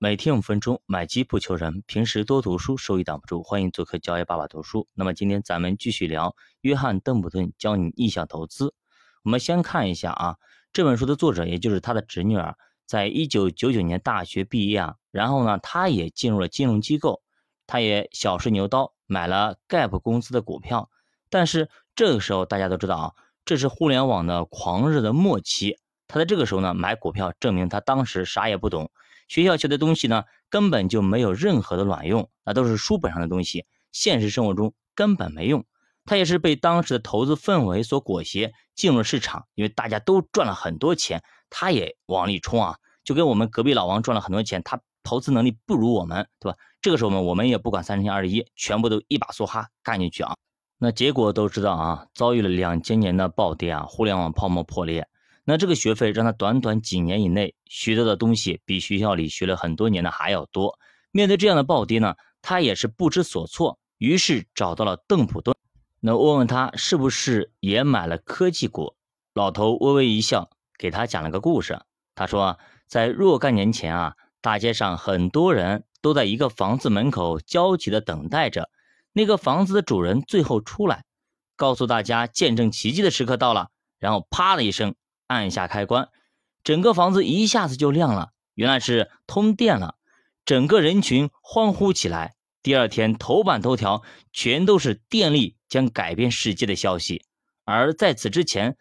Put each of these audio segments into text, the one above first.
每天五分钟，买基不求人。平时多读书，收益挡不住。欢迎做客教爷爸爸读书。那么今天咱们继续聊约翰·邓普顿教你逆向投资。我们先看一下啊，这本书的作者，也就是他的侄女儿，在一九九九年大学毕业啊，然后呢，他也进入了金融机构，他也小试牛刀，买了 Gap 公司的股票。但是这个时候大家都知道啊，这是互联网的狂热的末期。他在这个时候呢买股票，证明他当时啥也不懂。学校学的东西呢，根本就没有任何的卵用，那都是书本上的东西，现实生活中根本没用。他也是被当时的投资氛围所裹挟进入了市场，因为大家都赚了很多钱，他也往里冲啊，就跟我们隔壁老王赚了很多钱，他投资能力不如我们，对吧？这个时候呢，我们也不管三七二十一，全部都一把梭哈干进去啊。那结果都知道啊，遭遇了两千年的暴跌啊，互联网泡沫破裂。那这个学费让他短短几年以内学到的东西，比学校里学了很多年的还要多。面对这样的暴跌呢，他也是不知所措，于是找到了邓普顿。那问问他是不是也买了科技股？老头微微一笑，给他讲了个故事。他说，在若干年前啊，大街上很多人都在一个房子门口焦急地等待着，那个房子的主人最后出来，告诉大家见证奇迹的时刻到了，然后啪的一声。按下开关，整个房子一下子就亮了。原来是通电了，整个人群欢呼起来。第二天头版头条全都是电力将改变世界的消息。而在此之前，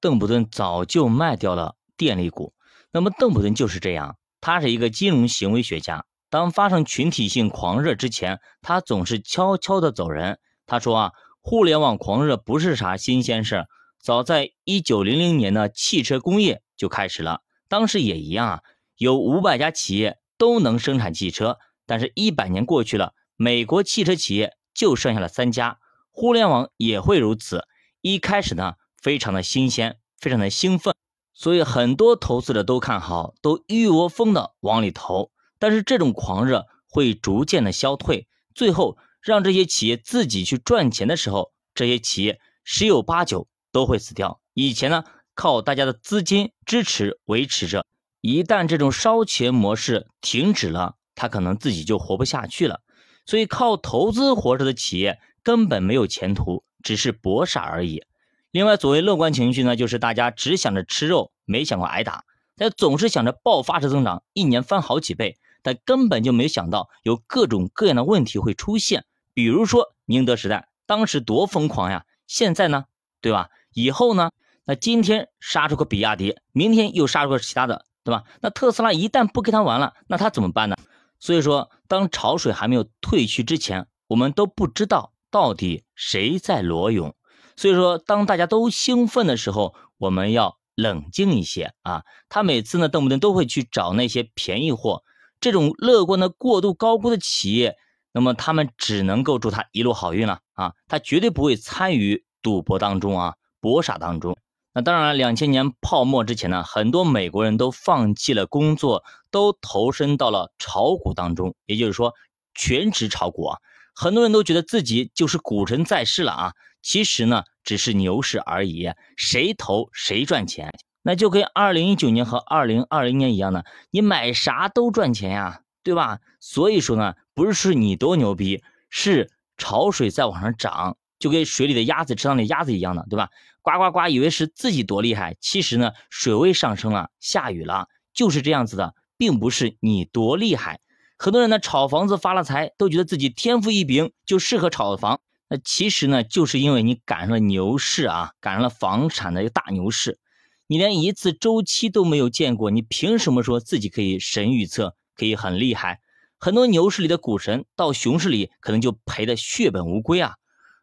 邓普顿早就卖掉了电力股。那么邓普顿就是这样，他是一个金融行为学家。当发生群体性狂热之前，他总是悄悄的走人。他说啊，互联网狂热不是啥新鲜事。早在一九零零年呢，汽车工业就开始了。当时也一样啊，有五百家企业都能生产汽车。但是，一百年过去了，美国汽车企业就剩下了三家。互联网也会如此。一开始呢，非常的新鲜，非常的兴奋，所以很多投资者都看好，都一窝蜂的往里投。但是，这种狂热会逐渐的消退，最后让这些企业自己去赚钱的时候，这些企业十有八九。都会死掉。以前呢，靠大家的资金支持维持着，一旦这种烧钱模式停止了，他可能自己就活不下去了。所以靠投资活着的企业根本没有前途，只是博傻而已。另外，所谓乐观情绪呢，就是大家只想着吃肉，没想过挨打，但总是想着爆发式增长，一年翻好几倍，但根本就没想到有各种各样的问题会出现。比如说宁德时代当时多疯狂呀，现在呢，对吧？以后呢？那今天杀出个比亚迪，明天又杀出个其他的，对吧？那特斯拉一旦不跟他玩了，那他怎么办呢？所以说，当潮水还没有退去之前，我们都不知道到底谁在裸泳。所以说，当大家都兴奋的时候，我们要冷静一些啊。他每次呢，动不动都会去找那些便宜货，这种乐观的过度高估的企业，那么他们只能够祝他一路好运了啊。他绝对不会参与赌博当中啊。博傻当中，那当然了。两千年泡沫之前呢，很多美国人都放弃了工作，都投身到了炒股当中，也就是说全职炒股啊。很多人都觉得自己就是股神在世了啊，其实呢只是牛市而已，谁投谁赚钱。那就跟二零一九年和二零二零年一样的，你买啥都赚钱呀，对吧？所以说呢，不是你多牛逼，是潮水在往上涨。就跟水里的鸭子、池塘里鸭子一样的，对吧？呱呱呱，以为是自己多厉害，其实呢，水位上升了，下雨了，就是这样子的，并不是你多厉害。很多人呢，炒房子发了财，都觉得自己天赋异禀，就适合炒房。那其实呢，就是因为你赶上了牛市啊，赶上了房产的一个大牛市，你连一次周期都没有见过，你凭什么说自己可以神预测，可以很厉害？很多牛市里的股神，到熊市里可能就赔的血本无归啊。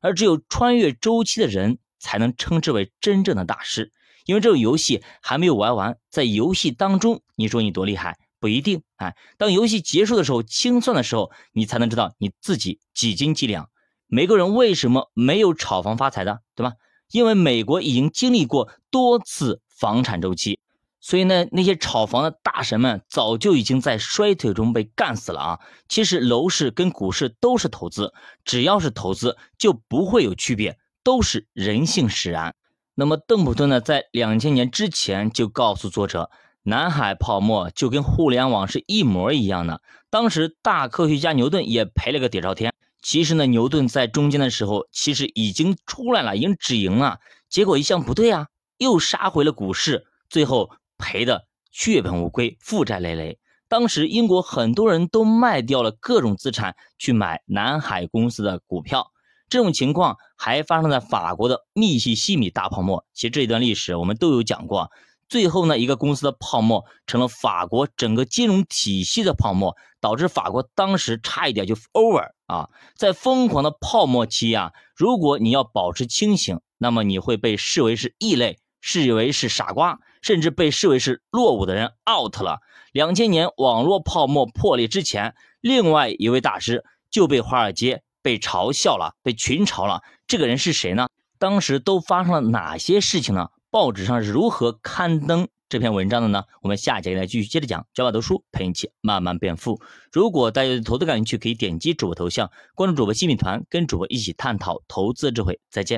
而只有穿越周期的人才能称之为真正的大师，因为这个游戏还没有玩完，在游戏当中，你说你多厉害不一定。哎，当游戏结束的时候，清算的时候，你才能知道你自己几斤几两。每个人为什么没有炒房发财的，对吧？因为美国已经经历过多次房产周期。所以呢，那些炒房的大神们早就已经在衰退中被干死了啊！其实楼市跟股市都是投资，只要是投资就不会有区别，都是人性使然。那么邓普顿呢，在两千年之前就告诉作者，南海泡沫就跟互联网是一模一样的。当时大科学家牛顿也赔了个底朝天。其实呢，牛顿在中间的时候，其实已经出来了，已经止盈了。结果一向不对啊，又杀回了股市，最后赔的血本无归，负债累累。当时英国很多人都卖掉了各种资产去买南海公司的股票。这种情况还发生在法国的密西西米大泡沫。其实这一段历史我们都有讲过。最后呢，一个公司的泡沫成了法国整个金融体系的泡沫，导致法国当时差一点就 over 啊！在疯狂的泡沫期啊，如果你要保持清醒，那么你会被视为是异类，视为是傻瓜，甚至被视为是落伍的人 out 了。两千年网络泡沫破裂之前，另外一位大师就被华尔街被嘲笑了，被群嘲了。这个人是谁呢？当时都发生了哪些事情呢？报纸上是如何刊登这篇文章的呢？我们下节来继续接着讲，教法读书陪你一起慢慢变富。如果大家对投资感兴趣，可以点击主播头像，关注主播新米团，跟主播一起探讨投资智慧。再见。